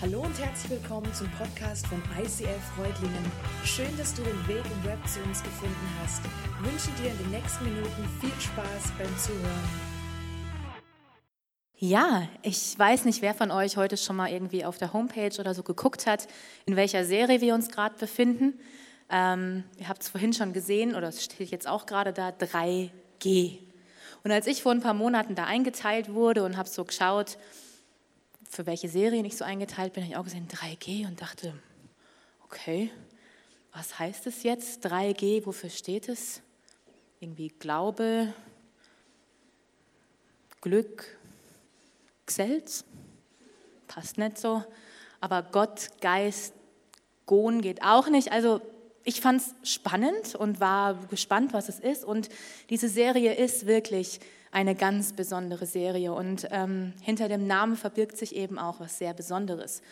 Hallo und herzlich willkommen zum Podcast von ICF Freudlingen. Schön, dass du den Weg im Web zu uns gefunden hast. Ich wünsche dir in den nächsten Minuten viel Spaß beim Zuhören. Ja, ich weiß nicht, wer von euch heute schon mal irgendwie auf der Homepage oder so geguckt hat, in welcher Serie wir uns gerade befinden. Ähm, ihr habt es vorhin schon gesehen, oder es steht jetzt auch gerade da, 3G. Und als ich vor ein paar Monaten da eingeteilt wurde und habe so geschaut, für welche Serien ich so eingeteilt bin, habe ich auch gesehen 3G und dachte, okay, was heißt es jetzt 3G? Wofür steht es? Irgendwie Glaube, Glück, Gselz? Passt nicht so. Aber Gott, Geist, Gon geht auch nicht. Also ich fand es spannend und war gespannt, was es ist. Und diese Serie ist wirklich eine ganz besondere Serie. Und ähm, hinter dem Namen verbirgt sich eben auch was sehr Besonderes.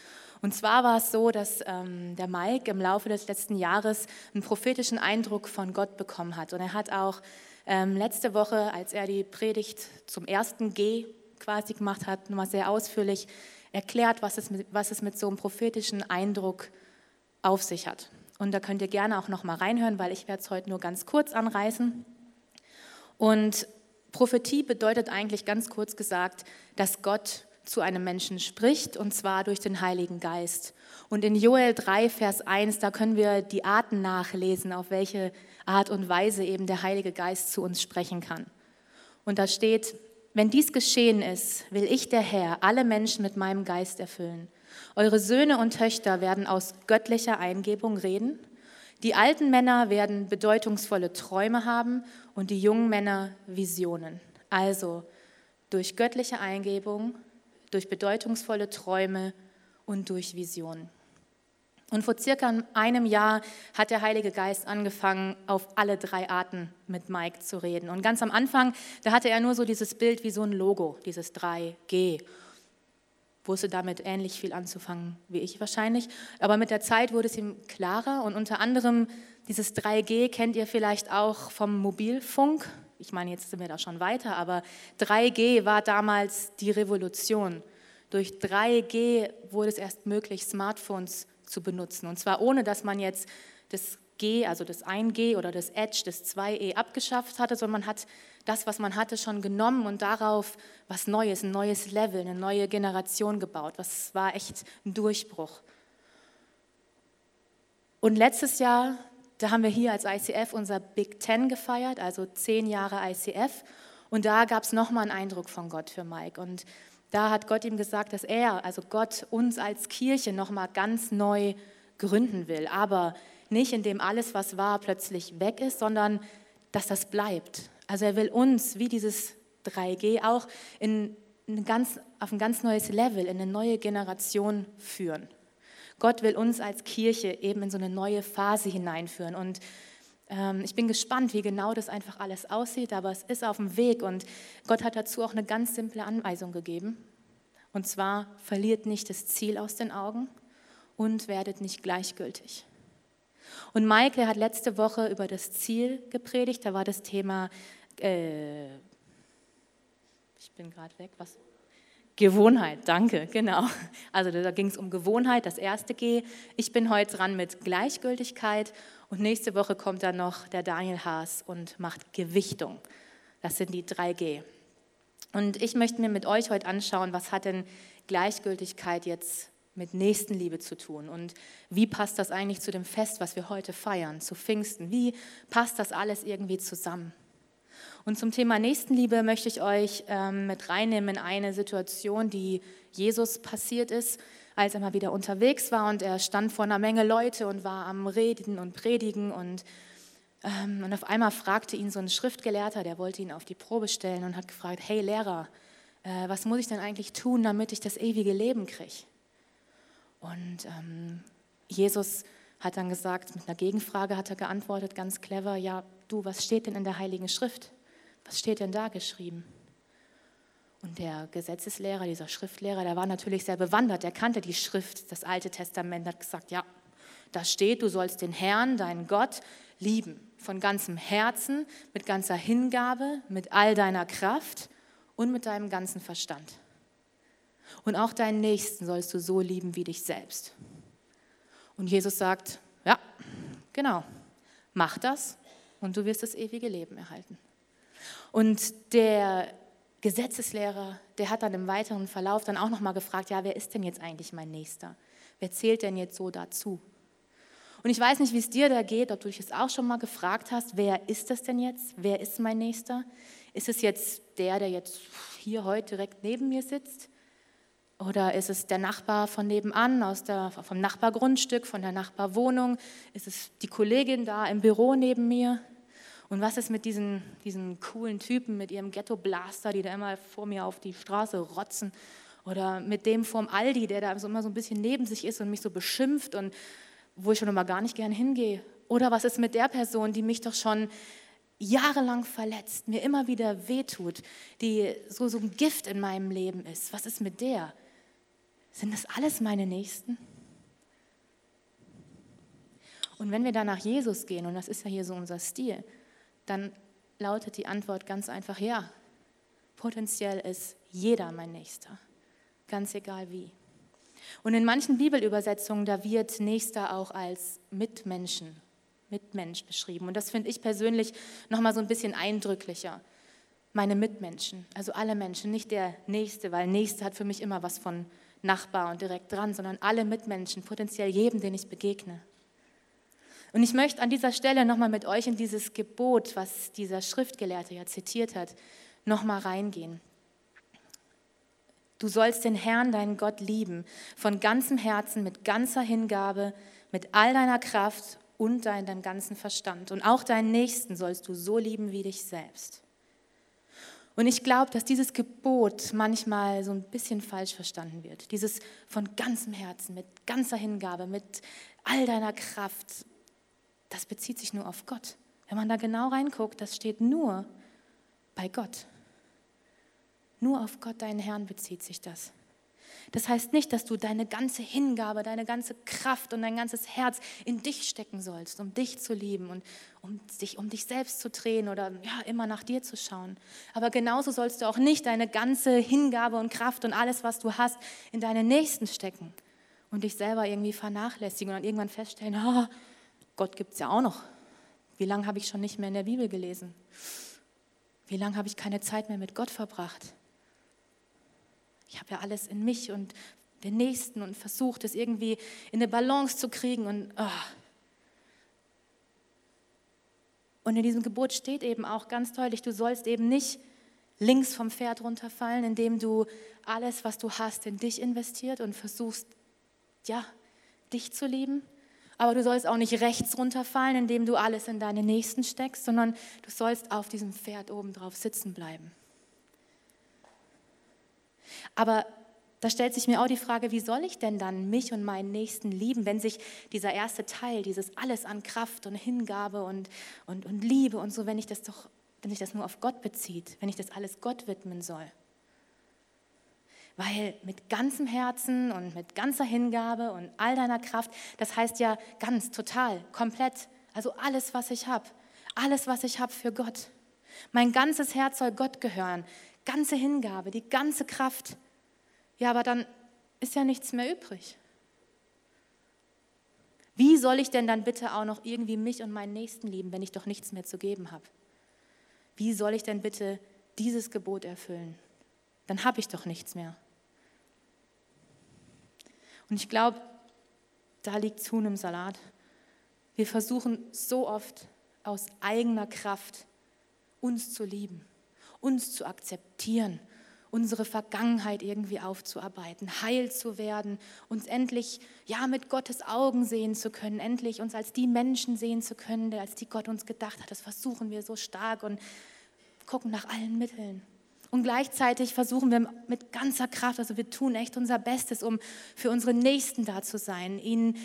Und zwar war es so, dass ähm, der Mike im Laufe des letzten Jahres einen prophetischen Eindruck von Gott bekommen hat. Und er hat auch ähm, letzte Woche, als er die Predigt zum ersten G quasi gemacht hat, nochmal sehr ausführlich erklärt, was es, mit, was es mit so einem prophetischen Eindruck auf sich hat. Und da könnt ihr gerne auch nochmal reinhören, weil ich werde es heute nur ganz kurz anreißen. Und Prophetie bedeutet eigentlich ganz kurz gesagt, dass Gott zu einem Menschen spricht und zwar durch den Heiligen Geist. Und in Joel 3, Vers 1, da können wir die Arten nachlesen, auf welche Art und Weise eben der Heilige Geist zu uns sprechen kann. Und da steht, wenn dies geschehen ist, will ich der Herr alle Menschen mit meinem Geist erfüllen. Eure Söhne und Töchter werden aus göttlicher Eingebung reden die alten Männer werden bedeutungsvolle Träume haben und die jungen Männer Visionen. Also durch göttliche Eingebung, durch bedeutungsvolle Träume und durch Visionen. Und vor circa einem Jahr hat der Heilige Geist angefangen, auf alle drei Arten mit Mike zu reden. Und ganz am Anfang, da hatte er nur so dieses Bild wie so ein Logo, dieses 3G wusste damit ähnlich viel anzufangen wie ich wahrscheinlich. Aber mit der Zeit wurde es ihm klarer und unter anderem dieses 3G kennt ihr vielleicht auch vom Mobilfunk. Ich meine, jetzt sind wir da schon weiter, aber 3G war damals die Revolution. Durch 3G wurde es erst möglich, Smartphones zu benutzen. Und zwar ohne, dass man jetzt das G, also das 1G oder das Edge, das 2E abgeschafft hatte, sondern man hat das, was man hatte, schon genommen und darauf was Neues, ein neues Level, eine neue Generation gebaut. Das war echt ein Durchbruch. Und letztes Jahr, da haben wir hier als ICF unser Big Ten gefeiert, also zehn Jahre ICF. Und da gab es nochmal einen Eindruck von Gott für Mike. Und da hat Gott ihm gesagt, dass er, also Gott, uns als Kirche nochmal ganz neu gründen will. Aber nicht, indem alles, was war, plötzlich weg ist, sondern dass das bleibt. Also er will uns, wie dieses 3G, auch in ein ganz, auf ein ganz neues Level, in eine neue Generation führen. Gott will uns als Kirche eben in so eine neue Phase hineinführen. Und ähm, ich bin gespannt, wie genau das einfach alles aussieht, aber es ist auf dem Weg und Gott hat dazu auch eine ganz simple Anweisung gegeben. Und zwar, verliert nicht das Ziel aus den Augen und werdet nicht gleichgültig. Und Maike hat letzte Woche über das Ziel gepredigt. Da war das Thema, äh, ich bin gerade weg, was? Gewohnheit, danke, genau. Also da ging es um Gewohnheit, das erste G. Ich bin heute dran mit Gleichgültigkeit und nächste Woche kommt dann noch der Daniel Haas und macht Gewichtung. Das sind die drei G. Und ich möchte mir mit euch heute anschauen, was hat denn Gleichgültigkeit jetzt mit Nächstenliebe zu tun. Und wie passt das eigentlich zu dem Fest, was wir heute feiern, zu Pfingsten? Wie passt das alles irgendwie zusammen? Und zum Thema Nächstenliebe möchte ich euch ähm, mit reinnehmen in eine Situation, die Jesus passiert ist, als er mal wieder unterwegs war und er stand vor einer Menge Leute und war am Reden und Predigen und, ähm, und auf einmal fragte ihn so ein Schriftgelehrter, der wollte ihn auf die Probe stellen und hat gefragt, hey Lehrer, äh, was muss ich denn eigentlich tun, damit ich das ewige Leben kriege? Und ähm, Jesus hat dann gesagt, mit einer Gegenfrage hat er geantwortet, ganz clever, ja, du, was steht denn in der Heiligen Schrift? Was steht denn da geschrieben? Und der Gesetzeslehrer, dieser Schriftlehrer, der war natürlich sehr bewandert, der kannte die Schrift, das Alte Testament, hat gesagt, ja, da steht, du sollst den Herrn, deinen Gott, lieben, von ganzem Herzen, mit ganzer Hingabe, mit all deiner Kraft und mit deinem ganzen Verstand. Und auch deinen Nächsten sollst du so lieben wie dich selbst. Und Jesus sagt, ja, genau, mach das und du wirst das ewige Leben erhalten. Und der Gesetzeslehrer, der hat dann im weiteren Verlauf dann auch nochmal gefragt, ja, wer ist denn jetzt eigentlich mein Nächster? Wer zählt denn jetzt so dazu? Und ich weiß nicht, wie es dir da geht, ob du dich das auch schon mal gefragt hast, wer ist das denn jetzt? Wer ist mein Nächster? Ist es jetzt der, der jetzt hier heute direkt neben mir sitzt? Oder ist es der Nachbar von nebenan, aus der, vom Nachbargrundstück, von der Nachbarwohnung? Ist es die Kollegin da im Büro neben mir? Und was ist mit diesen, diesen coolen Typen mit ihrem Ghetto-Blaster, die da immer vor mir auf die Straße rotzen? Oder mit dem vom Aldi, der da so immer so ein bisschen neben sich ist und mich so beschimpft und wo ich schon immer gar nicht gern hingehe? Oder was ist mit der Person, die mich doch schon jahrelang verletzt, mir immer wieder wehtut, die so, so ein Gift in meinem Leben ist? Was ist mit der? Sind das alles meine Nächsten? Und wenn wir da nach Jesus gehen, und das ist ja hier so unser Stil, dann lautet die Antwort ganz einfach ja. Potenziell ist jeder mein Nächster, ganz egal wie. Und in manchen Bibelübersetzungen, da wird Nächster auch als Mitmenschen, Mitmensch beschrieben. Und das finde ich persönlich nochmal so ein bisschen eindrücklicher. Meine Mitmenschen, also alle Menschen, nicht der Nächste, weil Nächste hat für mich immer was von Nachbar und direkt dran, sondern alle Mitmenschen, potenziell jedem, den ich begegne. Und ich möchte an dieser Stelle nochmal mit euch in dieses Gebot, was dieser Schriftgelehrte ja zitiert hat, nochmal reingehen. Du sollst den Herrn, deinen Gott, lieben, von ganzem Herzen, mit ganzer Hingabe, mit all deiner Kraft und deinem ganzen Verstand. Und auch deinen Nächsten sollst du so lieben wie dich selbst. Und ich glaube, dass dieses Gebot manchmal so ein bisschen falsch verstanden wird. Dieses von ganzem Herzen, mit ganzer Hingabe, mit all deiner Kraft, das bezieht sich nur auf Gott. Wenn man da genau reinguckt, das steht nur bei Gott. Nur auf Gott, deinen Herrn, bezieht sich das. Das heißt nicht, dass du deine ganze Hingabe, deine ganze Kraft und dein ganzes Herz in dich stecken sollst, um dich zu lieben und um dich, um dich selbst zu drehen oder ja, immer nach dir zu schauen. Aber genauso sollst du auch nicht deine ganze Hingabe und Kraft und alles, was du hast, in deine Nächsten stecken und dich selber irgendwie vernachlässigen und dann irgendwann feststellen, oh, Gott gibt es ja auch noch. Wie lange habe ich schon nicht mehr in der Bibel gelesen? Wie lange habe ich keine Zeit mehr mit Gott verbracht? Ich habe ja alles in mich und den Nächsten und versucht, es irgendwie in eine Balance zu kriegen. Und, oh. und in diesem Gebot steht eben auch ganz deutlich, du sollst eben nicht links vom Pferd runterfallen, indem du alles, was du hast, in dich investiert und versuchst, ja, dich zu lieben. Aber du sollst auch nicht rechts runterfallen, indem du alles in deine Nächsten steckst, sondern du sollst auf diesem Pferd oben drauf sitzen bleiben. Aber da stellt sich mir auch die Frage, wie soll ich denn dann mich und meinen Nächsten lieben, wenn sich dieser erste Teil, dieses alles an Kraft und Hingabe und, und, und Liebe und so, wenn ich das doch, wenn sich das nur auf Gott bezieht, wenn ich das alles Gott widmen soll. Weil mit ganzem Herzen und mit ganzer Hingabe und all deiner Kraft, das heißt ja ganz, total, komplett, also alles, was ich habe, alles, was ich habe für Gott. Mein ganzes Herz soll Gott gehören ganze Hingabe, die ganze Kraft. Ja, aber dann ist ja nichts mehr übrig. Wie soll ich denn dann bitte auch noch irgendwie mich und meinen Nächsten lieben, wenn ich doch nichts mehr zu geben habe? Wie soll ich denn bitte dieses Gebot erfüllen? Dann habe ich doch nichts mehr. Und ich glaube, da liegt Huhn im Salat. Wir versuchen so oft aus eigener Kraft uns zu lieben uns zu akzeptieren, unsere Vergangenheit irgendwie aufzuarbeiten, heil zu werden, uns endlich ja mit Gottes Augen sehen zu können, endlich uns als die Menschen sehen zu können, als die Gott uns gedacht hat. Das versuchen wir so stark und gucken nach allen Mitteln. Und gleichzeitig versuchen wir mit ganzer Kraft, also wir tun echt unser Bestes, um für unsere Nächsten da zu sein, ihnen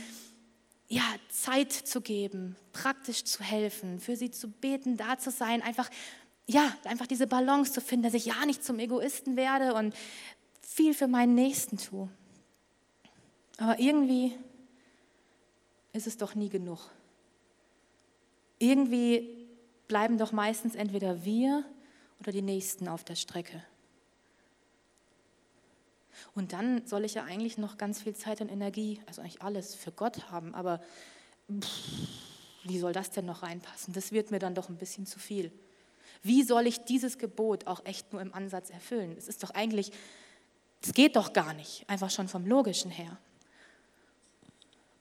ja, Zeit zu geben, praktisch zu helfen, für sie zu beten, da zu sein, einfach ja, einfach diese Balance zu finden, dass ich ja nicht zum Egoisten werde und viel für meinen Nächsten tue. Aber irgendwie ist es doch nie genug. Irgendwie bleiben doch meistens entweder wir oder die Nächsten auf der Strecke. Und dann soll ich ja eigentlich noch ganz viel Zeit und Energie, also eigentlich alles für Gott haben, aber pff, wie soll das denn noch reinpassen? Das wird mir dann doch ein bisschen zu viel. Wie soll ich dieses Gebot auch echt nur im Ansatz erfüllen? Es ist doch eigentlich, es geht doch gar nicht, einfach schon vom Logischen her.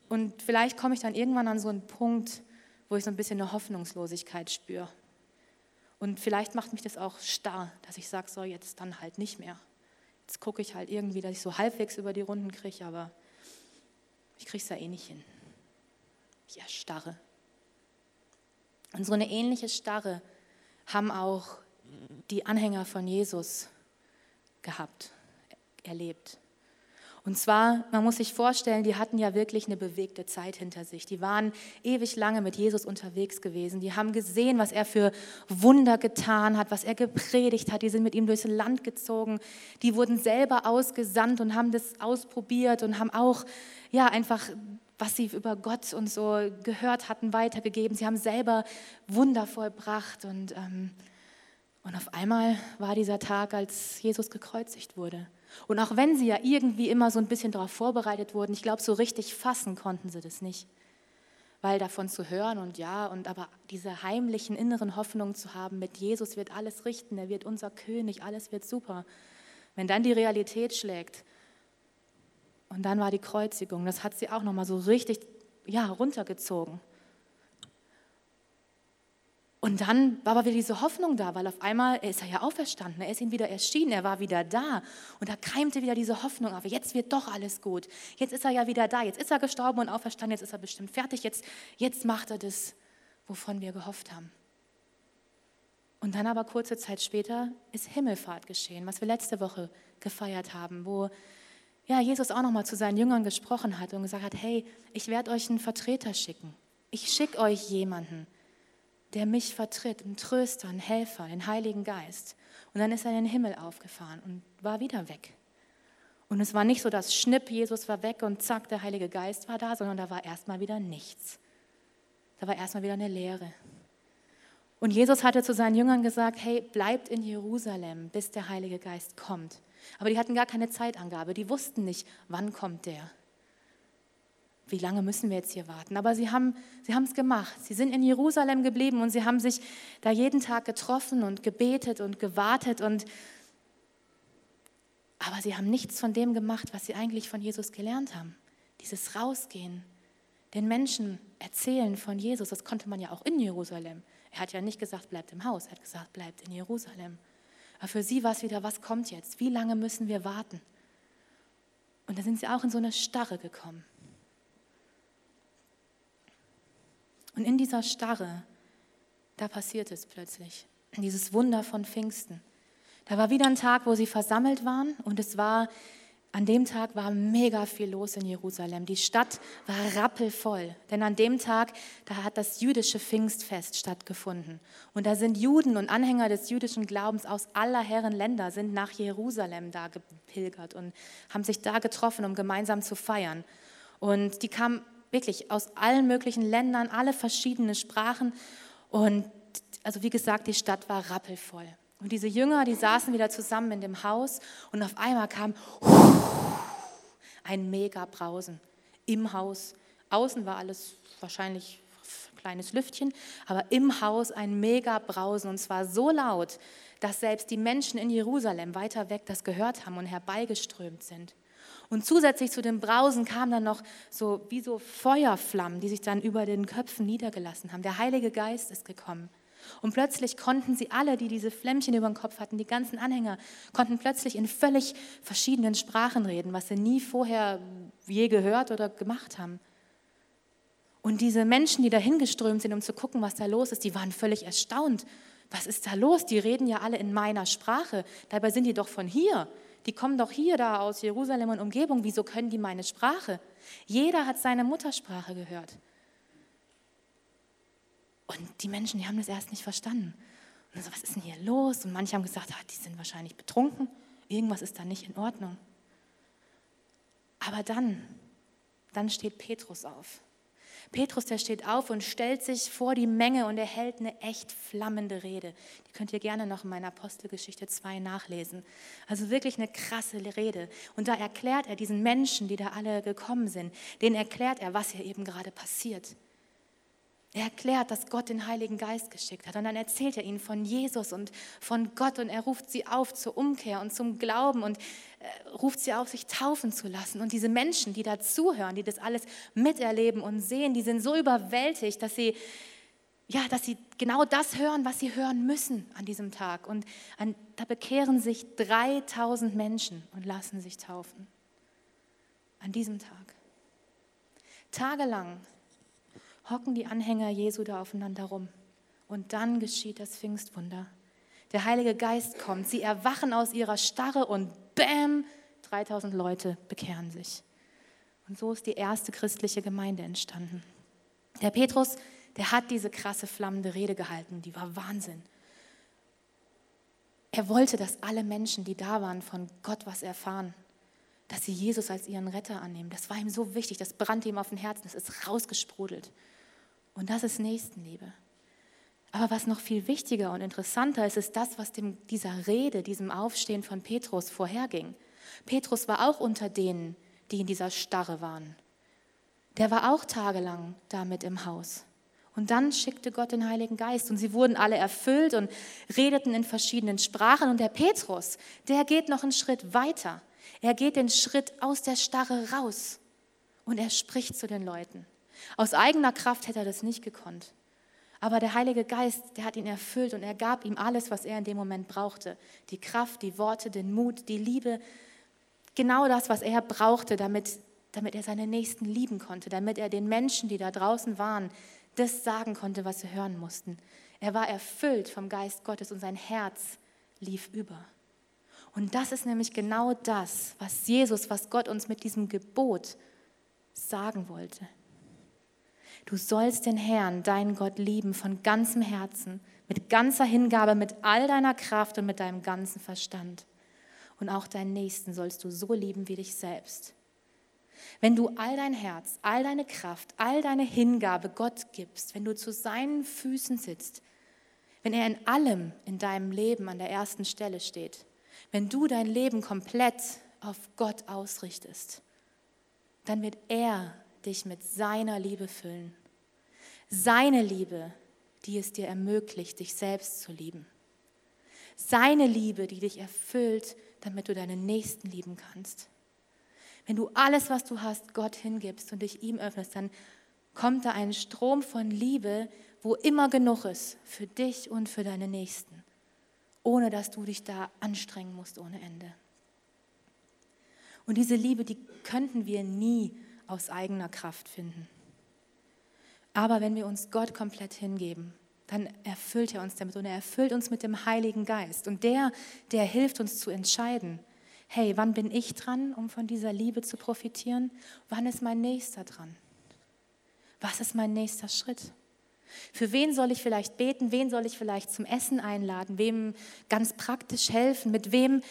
Und vielleicht komme ich dann irgendwann an so einen Punkt, wo ich so ein bisschen eine Hoffnungslosigkeit spüre. Und vielleicht macht mich das auch starr, dass ich sage, so jetzt dann halt nicht mehr. Jetzt gucke ich halt irgendwie, dass ich so halbwegs über die Runden kriege, aber ich kriege es ja eh nicht hin. Ich erstarre. Und so eine ähnliche Starre haben auch die Anhänger von Jesus gehabt, erlebt. Und zwar, man muss sich vorstellen, die hatten ja wirklich eine bewegte Zeit hinter sich. Die waren ewig lange mit Jesus unterwegs gewesen. Die haben gesehen, was er für Wunder getan hat, was er gepredigt hat. Die sind mit ihm durchs Land gezogen. Die wurden selber ausgesandt und haben das ausprobiert und haben auch, ja, einfach was sie über Gott und so gehört hatten, weitergegeben. Sie haben selber Wunder vollbracht und, ähm, und auf einmal war dieser Tag, als Jesus gekreuzigt wurde. Und auch wenn sie ja irgendwie immer so ein bisschen darauf vorbereitet wurden, ich glaube, so richtig fassen konnten sie das nicht. Weil davon zu hören und ja, und aber diese heimlichen inneren Hoffnungen zu haben, mit Jesus wird alles richten, er wird unser König, alles wird super. Wenn dann die Realität schlägt, und dann war die Kreuzigung. Das hat sie auch nochmal so richtig ja, runtergezogen. Und dann war aber wieder diese Hoffnung da, weil auf einmal, er ist ja auferstanden, er ist ihm wieder erschienen, er war wieder da. Und da keimte wieder diese Hoffnung auf, jetzt wird doch alles gut. Jetzt ist er ja wieder da, jetzt ist er gestorben und auferstanden, jetzt ist er bestimmt fertig, jetzt, jetzt macht er das, wovon wir gehofft haben. Und dann aber kurze Zeit später ist Himmelfahrt geschehen, was wir letzte Woche gefeiert haben, wo ja, Jesus auch nochmal zu seinen Jüngern gesprochen hat und gesagt hat, hey, ich werde euch einen Vertreter schicken. Ich schicke euch jemanden, der mich vertritt, einen Tröster, einen Helfer, den Heiligen Geist. Und dann ist er in den Himmel aufgefahren und war wieder weg. Und es war nicht so, dass Schnipp, Jesus war weg und zack, der Heilige Geist war da, sondern da war erstmal wieder nichts. Da war erstmal wieder eine Leere. Und Jesus hatte zu seinen Jüngern gesagt, hey, bleibt in Jerusalem, bis der Heilige Geist kommt. Aber die hatten gar keine Zeitangabe. Die wussten nicht, wann kommt der. Wie lange müssen wir jetzt hier warten? Aber sie haben sie es gemacht. Sie sind in Jerusalem geblieben und sie haben sich da jeden Tag getroffen und gebetet und gewartet und aber sie haben nichts von dem gemacht, was sie eigentlich von Jesus gelernt haben. Dieses Rausgehen, den Menschen erzählen von Jesus, das konnte man ja auch in Jerusalem. Er hat ja nicht gesagt, bleibt im Haus, er hat gesagt, bleibt in Jerusalem. Aber für sie war es wieder, was kommt jetzt? Wie lange müssen wir warten? Und da sind sie auch in so eine Starre gekommen. Und in dieser Starre, da passiert es plötzlich. Dieses Wunder von Pfingsten. Da war wieder ein Tag, wo sie versammelt waren und es war an dem Tag war mega viel los in Jerusalem. Die Stadt war rappelvoll, denn an dem Tag, da hat das jüdische Pfingstfest stattgefunden. Und da sind Juden und Anhänger des jüdischen Glaubens aus aller Herren Länder sind nach Jerusalem da gepilgert und haben sich da getroffen, um gemeinsam zu feiern. Und die kamen wirklich aus allen möglichen Ländern, alle verschiedene Sprachen. Und also wie gesagt, die Stadt war rappelvoll. Und diese Jünger, die saßen wieder zusammen in dem Haus und auf einmal kam ein mega Brausen im Haus. Außen war alles wahrscheinlich ein kleines Lüftchen, aber im Haus ein mega Brausen und zwar so laut, dass selbst die Menschen in Jerusalem weiter weg das gehört haben und herbeigeströmt sind. Und zusätzlich zu dem Brausen kamen dann noch so wie so Feuerflammen, die sich dann über den Köpfen niedergelassen haben. Der Heilige Geist ist gekommen. Und plötzlich konnten sie alle, die diese Flämmchen über dem Kopf hatten, die ganzen Anhänger, konnten plötzlich in völlig verschiedenen Sprachen reden, was sie nie vorher je gehört oder gemacht haben. Und diese Menschen, die dahin geströmt sind, um zu gucken, was da los ist, die waren völlig erstaunt. Was ist da los? Die reden ja alle in meiner Sprache. Dabei sind die doch von hier. Die kommen doch hier da aus Jerusalem und Umgebung. Wieso können die meine Sprache? Jeder hat seine Muttersprache gehört. Und die Menschen, die haben das erst nicht verstanden. Und so, was ist denn hier los? Und manche haben gesagt, ah, die sind wahrscheinlich betrunken. Irgendwas ist da nicht in Ordnung. Aber dann, dann steht Petrus auf. Petrus, der steht auf und stellt sich vor die Menge und er hält eine echt flammende Rede. Die könnt ihr gerne noch in meiner Apostelgeschichte 2 nachlesen. Also wirklich eine krasse Rede. Und da erklärt er diesen Menschen, die da alle gekommen sind, denen erklärt er, was hier eben gerade passiert. Er erklärt, dass Gott den Heiligen Geist geschickt hat. Und dann erzählt er ihnen von Jesus und von Gott und er ruft sie auf zur Umkehr und zum Glauben und äh, ruft sie auf, sich taufen zu lassen. Und diese Menschen, die da zuhören, die das alles miterleben und sehen, die sind so überwältigt, dass sie, ja, dass sie genau das hören, was sie hören müssen an diesem Tag. Und an, da bekehren sich 3000 Menschen und lassen sich taufen. An diesem Tag. Tagelang hocken die Anhänger Jesu da aufeinander rum. Und dann geschieht das Pfingstwunder. Der Heilige Geist kommt, sie erwachen aus ihrer Starre und bam, 3000 Leute bekehren sich. Und so ist die erste christliche Gemeinde entstanden. Der Petrus, der hat diese krasse flammende Rede gehalten, die war Wahnsinn. Er wollte, dass alle Menschen, die da waren, von Gott was erfahren, dass sie Jesus als ihren Retter annehmen. Das war ihm so wichtig, das brannte ihm auf dem Herzen, das ist rausgesprudelt. Und das ist Nächstenliebe. Aber was noch viel wichtiger und interessanter ist, ist das, was dem, dieser Rede, diesem Aufstehen von Petrus vorherging. Petrus war auch unter denen, die in dieser Starre waren. Der war auch tagelang damit im Haus. Und dann schickte Gott den Heiligen Geist und sie wurden alle erfüllt und redeten in verschiedenen Sprachen. Und der Petrus, der geht noch einen Schritt weiter. Er geht den Schritt aus der Starre raus und er spricht zu den Leuten. Aus eigener Kraft hätte er das nicht gekonnt. Aber der Heilige Geist, der hat ihn erfüllt und er gab ihm alles, was er in dem Moment brauchte. Die Kraft, die Worte, den Mut, die Liebe. Genau das, was er brauchte, damit, damit er seine Nächsten lieben konnte, damit er den Menschen, die da draußen waren, das sagen konnte, was sie hören mussten. Er war erfüllt vom Geist Gottes und sein Herz lief über. Und das ist nämlich genau das, was Jesus, was Gott uns mit diesem Gebot sagen wollte. Du sollst den Herrn, deinen Gott, lieben von ganzem Herzen, mit ganzer Hingabe, mit all deiner Kraft und mit deinem ganzen Verstand. Und auch deinen Nächsten sollst du so lieben wie dich selbst. Wenn du all dein Herz, all deine Kraft, all deine Hingabe Gott gibst, wenn du zu seinen Füßen sitzt, wenn er in allem in deinem Leben an der ersten Stelle steht, wenn du dein Leben komplett auf Gott ausrichtest, dann wird er dich mit seiner Liebe füllen. Seine Liebe, die es dir ermöglicht, dich selbst zu lieben. Seine Liebe, die dich erfüllt, damit du deinen Nächsten lieben kannst. Wenn du alles, was du hast, Gott hingibst und dich ihm öffnest, dann kommt da ein Strom von Liebe, wo immer genug ist für dich und für deine Nächsten, ohne dass du dich da anstrengen musst ohne Ende. Und diese Liebe, die könnten wir nie aus eigener Kraft finden. Aber wenn wir uns Gott komplett hingeben, dann erfüllt er uns damit und er erfüllt uns mit dem Heiligen Geist. Und der, der hilft uns zu entscheiden, hey, wann bin ich dran, um von dieser Liebe zu profitieren? Wann ist mein Nächster dran? Was ist mein nächster Schritt? Für wen soll ich vielleicht beten? Wen soll ich vielleicht zum Essen einladen? Wem ganz praktisch helfen? Mit wem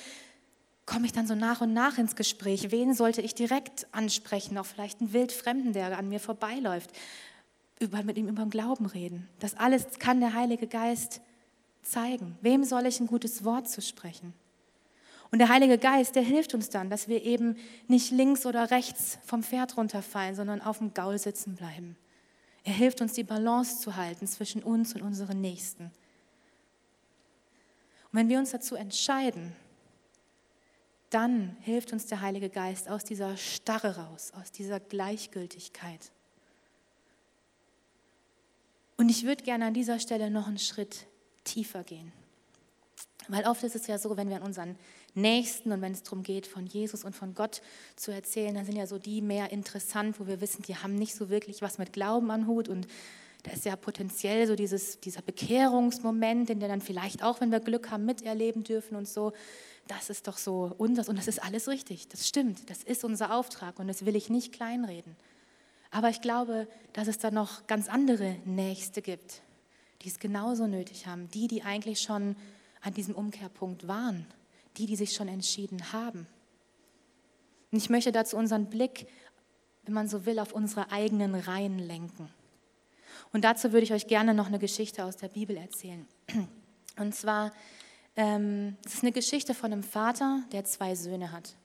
komme ich dann so nach und nach ins Gespräch. Wen sollte ich direkt ansprechen? Auch vielleicht einen Wildfremden, der an mir vorbeiläuft. Über, mit ihm über den Glauben reden. Das alles kann der Heilige Geist zeigen. Wem soll ich ein gutes Wort zu sprechen? Und der Heilige Geist, der hilft uns dann, dass wir eben nicht links oder rechts vom Pferd runterfallen, sondern auf dem Gaul sitzen bleiben. Er hilft uns, die Balance zu halten zwischen uns und unseren Nächsten. Und wenn wir uns dazu entscheiden, dann hilft uns der Heilige Geist aus dieser Starre raus, aus dieser Gleichgültigkeit. Und ich würde gerne an dieser Stelle noch einen Schritt tiefer gehen. Weil oft ist es ja so, wenn wir an unseren Nächsten und wenn es darum geht, von Jesus und von Gott zu erzählen, dann sind ja so die mehr interessant, wo wir wissen, die haben nicht so wirklich was mit Glauben an Hut. Und da ist ja potenziell so dieses, dieser Bekehrungsmoment, den wir dann vielleicht auch, wenn wir Glück haben, miterleben dürfen und so. Das ist doch so unseres. Und das ist alles richtig, das stimmt, das ist unser Auftrag. Und das will ich nicht kleinreden. Aber ich glaube, dass es da noch ganz andere Nächste gibt, die es genauso nötig haben, die, die eigentlich schon an diesem Umkehrpunkt waren, die, die sich schon entschieden haben. Und ich möchte dazu unseren Blick wenn man so will, auf unsere eigenen Reihen lenken. Und dazu würde ich euch gerne noch eine Geschichte aus der Bibel erzählen. Und zwar, ähm, es ist eine Geschichte von einem Vater, der zwei Söhne hat.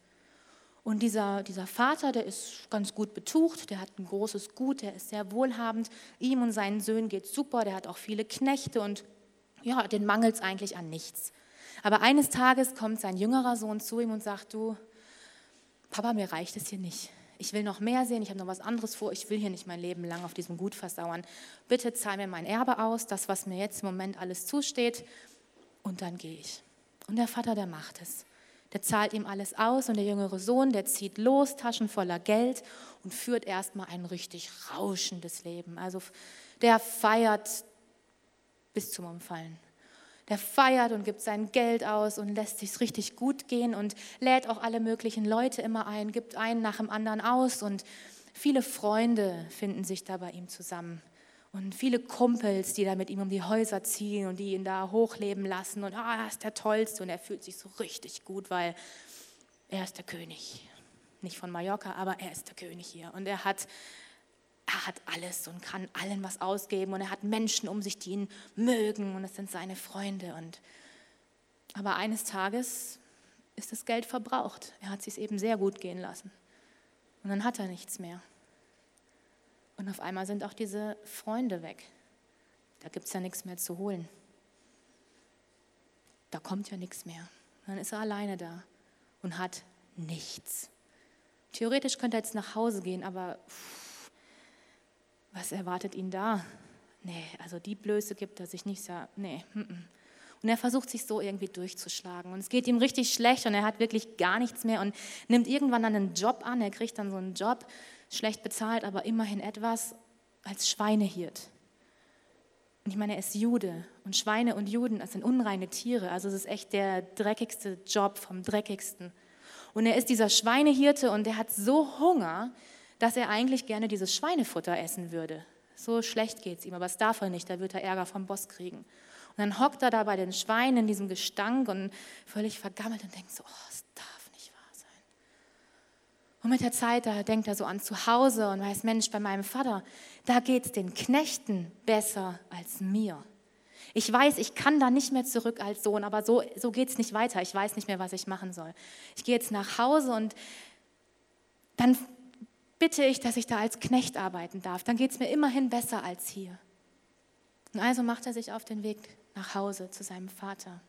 Und dieser, dieser Vater, der ist ganz gut betucht, der hat ein großes Gut, der ist sehr wohlhabend. Ihm und seinen Söhnen geht super, der hat auch viele Knechte und ja, den mangelt es eigentlich an nichts. Aber eines Tages kommt sein jüngerer Sohn zu ihm und sagt, du, Papa, mir reicht es hier nicht. Ich will noch mehr sehen, ich habe noch was anderes vor, ich will hier nicht mein Leben lang auf diesem Gut versauern. Bitte zahl mir mein Erbe aus, das, was mir jetzt im Moment alles zusteht, und dann gehe ich. Und der Vater, der macht es. Der zahlt ihm alles aus und der jüngere Sohn, der zieht los, Taschen voller Geld und führt erstmal ein richtig rauschendes Leben. Also der feiert bis zum Umfallen. Der feiert und gibt sein Geld aus und lässt sich richtig gut gehen und lädt auch alle möglichen Leute immer ein, gibt einen nach dem anderen aus und viele Freunde finden sich da bei ihm zusammen. Und viele Kumpels, die da mit ihm um die Häuser ziehen und die ihn da hochleben lassen und ah, er ist der Tollste und er fühlt sich so richtig gut, weil er ist der König. Nicht von Mallorca, aber er ist der König hier. Und er hat er hat alles und kann allen was ausgeben und er hat Menschen um sich, die ihn mögen und es sind seine Freunde. Und aber eines Tages ist das Geld verbraucht. Er hat es eben sehr gut gehen lassen. Und dann hat er nichts mehr. Und auf einmal sind auch diese Freunde weg. Da gibt es ja nichts mehr zu holen. Da kommt ja nichts mehr. Dann ist er alleine da und hat nichts. Theoretisch könnte er jetzt nach Hause gehen, aber was erwartet ihn da? Nee, also die Blöße gibt er sich nicht. Nee. Und er versucht sich so irgendwie durchzuschlagen. Und es geht ihm richtig schlecht und er hat wirklich gar nichts mehr und nimmt irgendwann dann einen Job an. Er kriegt dann so einen Job, schlecht bezahlt, aber immerhin etwas als Schweinehirt. Und ich meine, er ist Jude und Schweine und Juden, das sind unreine Tiere. Also es ist echt der dreckigste Job vom dreckigsten. Und er ist dieser Schweinehirte und er hat so Hunger, dass er eigentlich gerne dieses Schweinefutter essen würde. So schlecht geht es ihm, aber das darf er nicht, da wird er Ärger vom Boss kriegen. Und dann hockt er da bei den Schweinen in diesem Gestank und völlig vergammelt und denkt so, oh, es wahr sein. Und mit der Zeit, da denkt er so an zu Hause und weiß, Mensch, bei meinem Vater, da geht es den Knechten besser als mir. Ich weiß, ich kann da nicht mehr zurück als Sohn, aber so, so geht es nicht weiter. Ich weiß nicht mehr, was ich machen soll. Ich gehe jetzt nach Hause und dann bitte ich, dass ich da als Knecht arbeiten darf. Dann geht es mir immerhin besser als hier. Und also macht er sich auf den Weg nach Hause zu seinem Vater.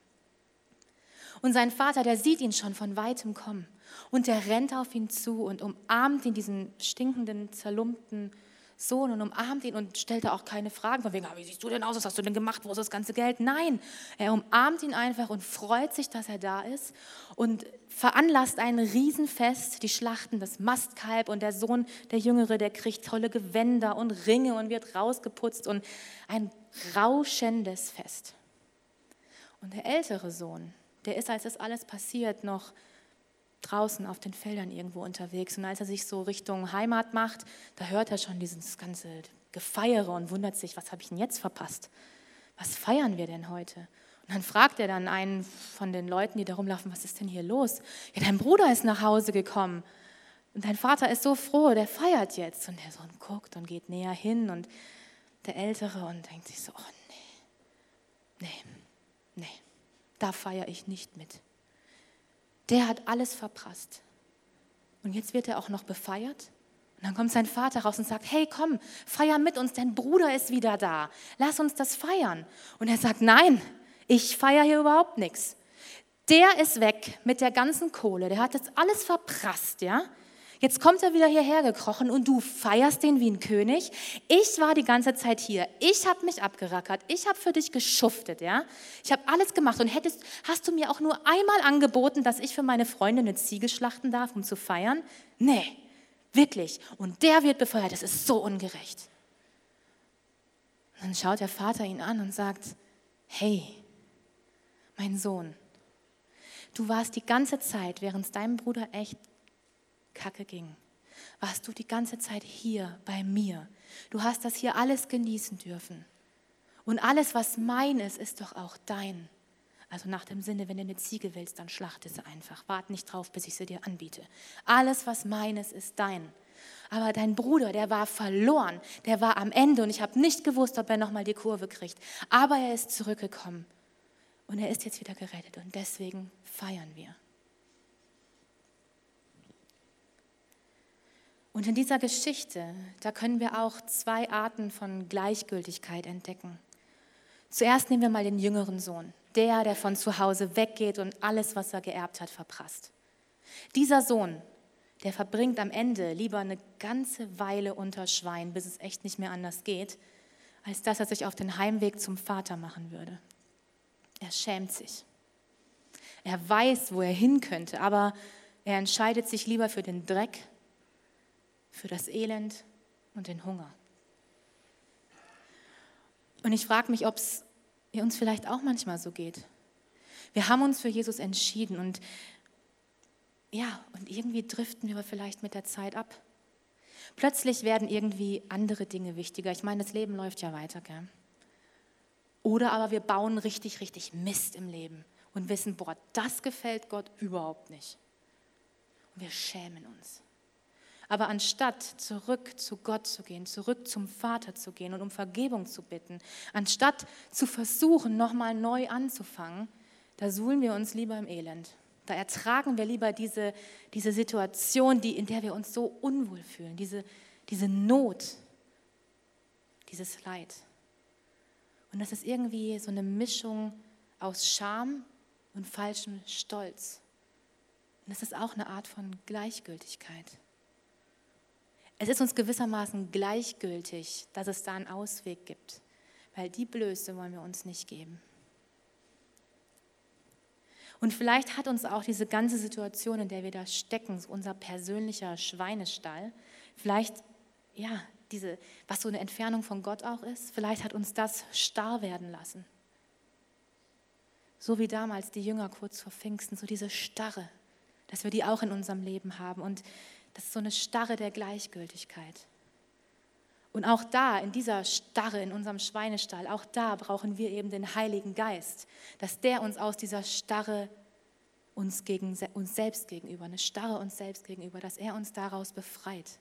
Und sein Vater, der sieht ihn schon von weitem kommen. Und der rennt auf ihn zu und umarmt ihn, diesen stinkenden, zerlumpten Sohn und umarmt ihn und stellt da auch keine Fragen von wegen, ah, wie siehst du denn aus, was hast du denn gemacht, wo ist das ganze Geld? Nein, er umarmt ihn einfach und freut sich, dass er da ist und veranlasst ein Riesenfest, die Schlachten, das Mastkalb und der Sohn, der Jüngere, der kriegt tolle Gewänder und Ringe und wird rausgeputzt und ein rauschendes Fest. Und der ältere Sohn, der ist, als das alles passiert, noch draußen auf den Feldern irgendwo unterwegs. Und als er sich so Richtung Heimat macht, da hört er schon dieses ganze Gefeiere und wundert sich, was habe ich denn jetzt verpasst? Was feiern wir denn heute? Und dann fragt er dann einen von den Leuten, die da rumlaufen, was ist denn hier los? Ja, dein Bruder ist nach Hause gekommen. Und dein Vater ist so froh, der feiert jetzt. Und der Sohn guckt und geht näher hin und der Ältere und denkt sich so, oh nee, nee, nee, da feiere ich nicht mit der hat alles verprasst. Und jetzt wird er auch noch befeiert. Und dann kommt sein Vater raus und sagt, hey, komm, feier mit uns, dein Bruder ist wieder da. Lass uns das feiern. Und er sagt, nein, ich feiere hier überhaupt nichts. Der ist weg mit der ganzen Kohle, der hat jetzt alles verprasst, ja? Jetzt kommt er wieder hierher gekrochen und du feierst den wie ein König. Ich war die ganze Zeit hier. Ich habe mich abgerackert. Ich habe für dich geschuftet, ja? Ich habe alles gemacht und hättest hast du mir auch nur einmal angeboten, dass ich für meine Freunde eine Ziege schlachten darf, um zu feiern? Nee. Wirklich. Und der wird befeuert. Das ist so ungerecht. Und dann schaut der Vater ihn an und sagt: "Hey, mein Sohn, du warst die ganze Zeit, während es deinem Bruder echt kacke ging, warst du die ganze Zeit hier bei mir. Du hast das hier alles genießen dürfen. Und alles, was mein ist, ist doch auch dein. Also nach dem Sinne, wenn du eine Ziege willst, dann schlachte sie einfach. Wart nicht drauf, bis ich sie dir anbiete. Alles, was meines, ist dein. Aber dein Bruder, der war verloren, der war am Ende und ich habe nicht gewusst, ob er nochmal die Kurve kriegt. Aber er ist zurückgekommen und er ist jetzt wieder gerettet und deswegen feiern wir. Und in dieser Geschichte, da können wir auch zwei Arten von Gleichgültigkeit entdecken. Zuerst nehmen wir mal den jüngeren Sohn, der, der von zu Hause weggeht und alles, was er geerbt hat, verprasst. Dieser Sohn, der verbringt am Ende lieber eine ganze Weile unter Schwein, bis es echt nicht mehr anders geht, als dass er sich auf den Heimweg zum Vater machen würde. Er schämt sich. Er weiß, wo er hin könnte, aber er entscheidet sich lieber für den Dreck, für das Elend und den Hunger. Und ich frage mich, ob es uns vielleicht auch manchmal so geht. Wir haben uns für Jesus entschieden und ja, und irgendwie driften wir vielleicht mit der Zeit ab. Plötzlich werden irgendwie andere Dinge wichtiger. Ich meine, das Leben läuft ja weiter, gell? Oder aber wir bauen richtig, richtig Mist im Leben und wissen, boah, das gefällt Gott überhaupt nicht. Und wir schämen uns. Aber anstatt zurück zu Gott zu gehen, zurück zum Vater zu gehen und um Vergebung zu bitten, anstatt zu versuchen, nochmal neu anzufangen, da suhlen wir uns lieber im Elend. Da ertragen wir lieber diese, diese Situation, die, in der wir uns so unwohl fühlen, diese, diese Not, dieses Leid. Und das ist irgendwie so eine Mischung aus Scham und falschem Stolz. Und das ist auch eine Art von Gleichgültigkeit. Es ist uns gewissermaßen gleichgültig, dass es da einen Ausweg gibt, weil die Blöße wollen wir uns nicht geben. Und vielleicht hat uns auch diese ganze Situation, in der wir da stecken, unser persönlicher Schweinestall, vielleicht ja, diese, was so eine Entfernung von Gott auch ist, vielleicht hat uns das starr werden lassen. So wie damals die Jünger kurz vor Pfingsten, so diese Starre, dass wir die auch in unserem Leben haben. Und das ist so eine Starre der Gleichgültigkeit. Und auch da, in dieser Starre, in unserem Schweinestall, auch da brauchen wir eben den Heiligen Geist, dass der uns aus dieser Starre uns, gegen, uns selbst gegenüber, eine Starre uns selbst gegenüber, dass er uns daraus befreit.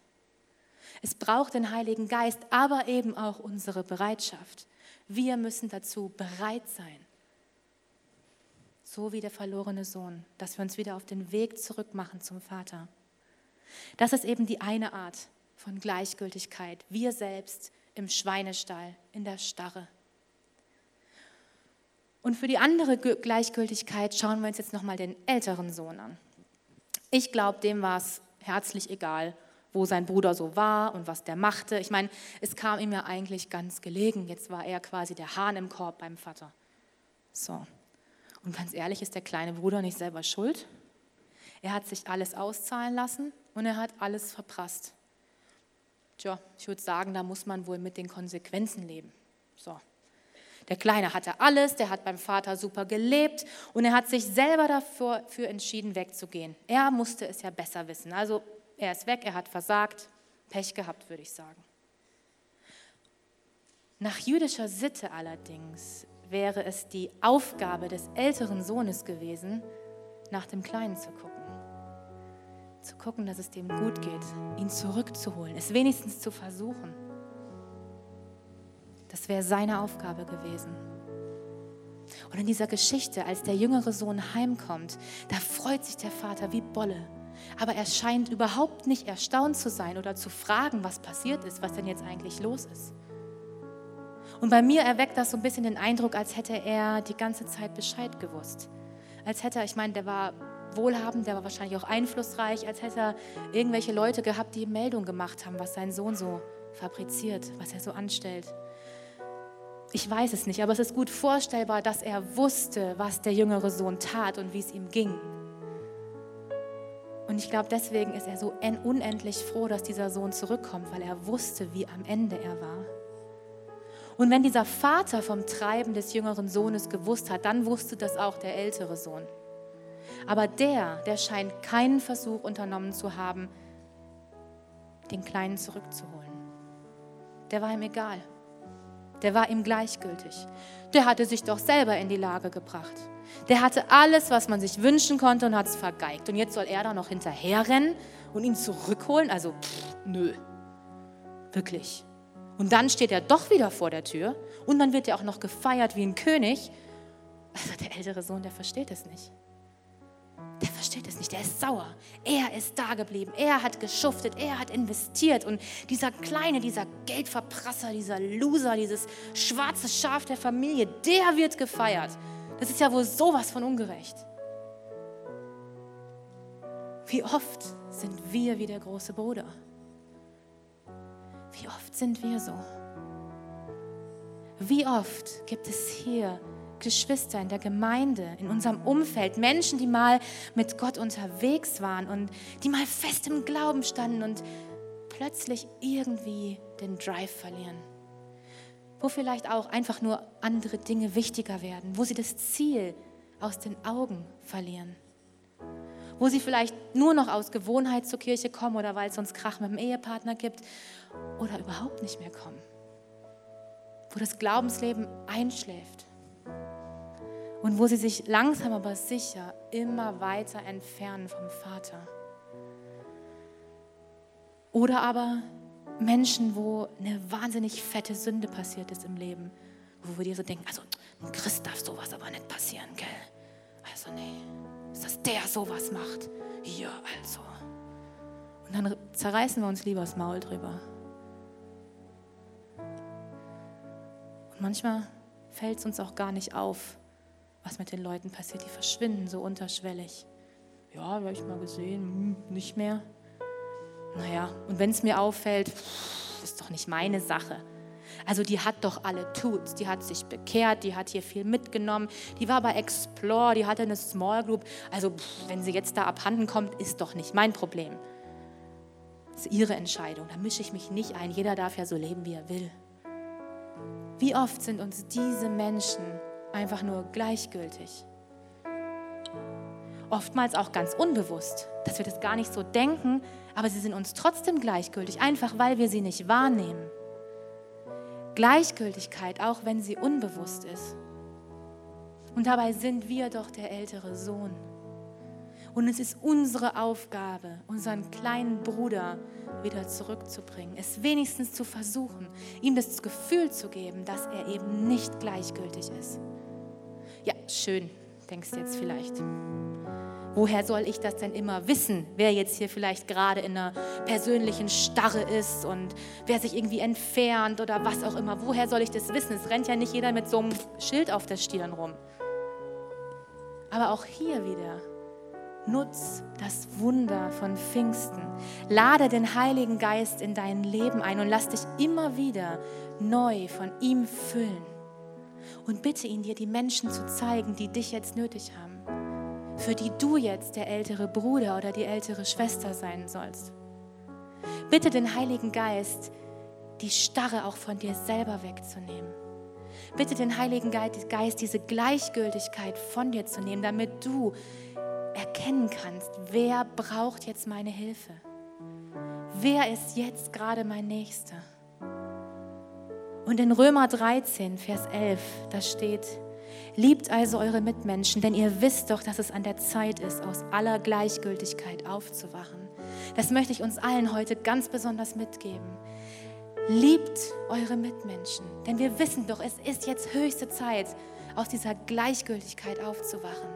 Es braucht den Heiligen Geist, aber eben auch unsere Bereitschaft. Wir müssen dazu bereit sein. So wie der verlorene Sohn, dass wir uns wieder auf den Weg zurück machen zum Vater. Das ist eben die eine Art von Gleichgültigkeit. Wir selbst im Schweinestall, in der Starre. Und für die andere Gleichgültigkeit schauen wir uns jetzt nochmal den älteren Sohn an. Ich glaube, dem war es herzlich egal, wo sein Bruder so war und was der machte. Ich meine, es kam ihm ja eigentlich ganz gelegen. Jetzt war er quasi der Hahn im Korb beim Vater. So. Und ganz ehrlich, ist der kleine Bruder nicht selber schuld? Er hat sich alles auszahlen lassen und er hat alles verprasst. Tja, ich würde sagen, da muss man wohl mit den Konsequenzen leben. So. Der Kleine hatte alles, der hat beim Vater super gelebt und er hat sich selber dafür entschieden, wegzugehen. Er musste es ja besser wissen. Also er ist weg, er hat versagt, Pech gehabt, würde ich sagen. Nach jüdischer Sitte allerdings wäre es die Aufgabe des älteren Sohnes gewesen, nach dem Kleinen zu gucken. Zu gucken, dass es dem gut geht, ihn zurückzuholen, es wenigstens zu versuchen. Das wäre seine Aufgabe gewesen. Und in dieser Geschichte, als der jüngere Sohn heimkommt, da freut sich der Vater wie Bolle aber er scheint überhaupt nicht erstaunt zu sein oder zu fragen, was passiert ist, was denn jetzt eigentlich los ist. Und bei mir erweckt das so ein bisschen den Eindruck, als hätte er die ganze Zeit Bescheid gewusst. Als hätte er, ich meine, der war wohlhabend, der war wahrscheinlich auch einflussreich, als hätte er irgendwelche Leute gehabt, die Meldung gemacht haben, was sein Sohn so fabriziert, was er so anstellt. Ich weiß es nicht, aber es ist gut vorstellbar, dass er wusste, was der jüngere Sohn tat und wie es ihm ging. Und ich glaube, deswegen ist er so unendlich froh, dass dieser Sohn zurückkommt, weil er wusste, wie am Ende er war. Und wenn dieser Vater vom Treiben des jüngeren Sohnes gewusst hat, dann wusste das auch der ältere Sohn. Aber der, der scheint keinen Versuch unternommen zu haben, den Kleinen zurückzuholen. Der war ihm egal. Der war ihm gleichgültig. Der hatte sich doch selber in die Lage gebracht. Der hatte alles, was man sich wünschen konnte und hat es vergeigt. Und jetzt soll er da noch hinterherrennen und ihn zurückholen? Also, pff, nö. Wirklich. Und dann steht er doch wieder vor der Tür und dann wird er auch noch gefeiert wie ein König. Also der ältere Sohn, der versteht es nicht. Der versteht es nicht, der ist sauer. Er ist da geblieben, er hat geschuftet, er hat investiert und dieser kleine, dieser Geldverprasser, dieser Loser, dieses schwarze Schaf der Familie, der wird gefeiert. Das ist ja wohl sowas von ungerecht. Wie oft sind wir wie der große Bruder? Wie oft sind wir so? Wie oft gibt es hier Geschwister in der Gemeinde, in unserem Umfeld, Menschen, die mal mit Gott unterwegs waren und die mal fest im Glauben standen und plötzlich irgendwie den Drive verlieren? Wo vielleicht auch einfach nur andere Dinge wichtiger werden, wo sie das Ziel aus den Augen verlieren. Wo sie vielleicht nur noch aus Gewohnheit zur Kirche kommen oder weil es sonst Krach mit dem Ehepartner gibt oder überhaupt nicht mehr kommen, wo das Glaubensleben einschläft und wo sie sich langsam aber sicher immer weiter entfernen vom Vater. Oder aber Menschen, wo eine wahnsinnig fette Sünde passiert ist im Leben, wo wir dir so denken, also ein Christ darf sowas aber nicht passieren, gell? Also nee, dass der sowas macht. Ja, also. Und dann zerreißen wir uns lieber das Maul drüber. Und manchmal fällt es uns auch gar nicht auf, was mit den Leuten passiert. Die verschwinden so unterschwellig. Ja, habe ich mal gesehen, hm, nicht mehr. Naja, und wenn es mir auffällt, ist doch nicht meine Sache. Also die hat doch alle Tuts. Die hat sich bekehrt, die hat hier viel mitgenommen. Die war bei Explore, die hatte eine Small Group. Also wenn sie jetzt da abhanden kommt, ist doch nicht mein Problem. Das ist ihre Entscheidung. Da mische ich mich nicht ein. Jeder darf ja so leben, wie er will. Wie oft sind uns diese Menschen einfach nur gleichgültig? Oftmals auch ganz unbewusst, dass wir das gar nicht so denken, aber sie sind uns trotzdem gleichgültig, einfach weil wir sie nicht wahrnehmen. Gleichgültigkeit, auch wenn sie unbewusst ist. Und dabei sind wir doch der ältere Sohn. Und es ist unsere Aufgabe, unseren kleinen Bruder wieder zurückzubringen, es wenigstens zu versuchen, ihm das Gefühl zu geben, dass er eben nicht gleichgültig ist. Ja, schön, denkst du jetzt vielleicht. Woher soll ich das denn immer wissen, wer jetzt hier vielleicht gerade in einer persönlichen Starre ist und wer sich irgendwie entfernt oder was auch immer? Woher soll ich das wissen? Es rennt ja nicht jeder mit so einem Schild auf der Stirn rum. Aber auch hier wieder, nutz das Wunder von Pfingsten. Lade den Heiligen Geist in dein Leben ein und lass dich immer wieder neu von ihm füllen. Und bitte ihn, dir die Menschen zu zeigen, die dich jetzt nötig haben für die du jetzt der ältere Bruder oder die ältere Schwester sein sollst. Bitte den Heiligen Geist, die Starre auch von dir selber wegzunehmen. Bitte den Heiligen Geist, diese Gleichgültigkeit von dir zu nehmen, damit du erkennen kannst, wer braucht jetzt meine Hilfe? Wer ist jetzt gerade mein Nächster? Und in Römer 13, Vers 11, da steht, Liebt also eure Mitmenschen, denn ihr wisst doch, dass es an der Zeit ist, aus aller Gleichgültigkeit aufzuwachen. Das möchte ich uns allen heute ganz besonders mitgeben. Liebt eure Mitmenschen, denn wir wissen doch, es ist jetzt höchste Zeit, aus dieser Gleichgültigkeit aufzuwachen.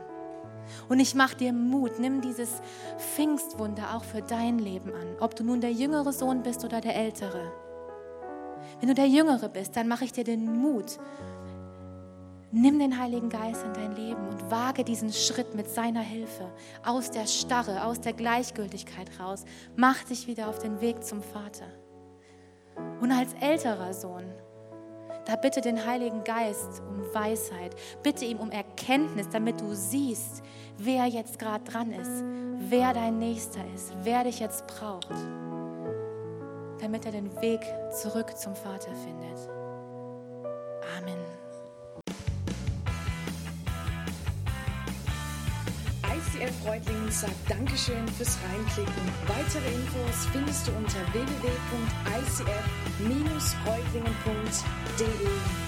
Und ich mache dir Mut, nimm dieses Pfingstwunder auch für dein Leben an, ob du nun der jüngere Sohn bist oder der ältere. Wenn du der jüngere bist, dann mache ich dir den Mut Nimm den Heiligen Geist in dein Leben und wage diesen Schritt mit seiner Hilfe aus der Starre, aus der Gleichgültigkeit raus. Mach dich wieder auf den Weg zum Vater. Und als älterer Sohn, da bitte den Heiligen Geist um Weisheit, bitte ihm um Erkenntnis, damit du siehst, wer jetzt gerade dran ist, wer dein Nächster ist, wer dich jetzt braucht, damit er den Weg zurück zum Vater findet. Amen. ICF Reutlingen sagt Dankeschön fürs Reinklicken. Weitere Infos findest du unter www.icf-reutlingen.de.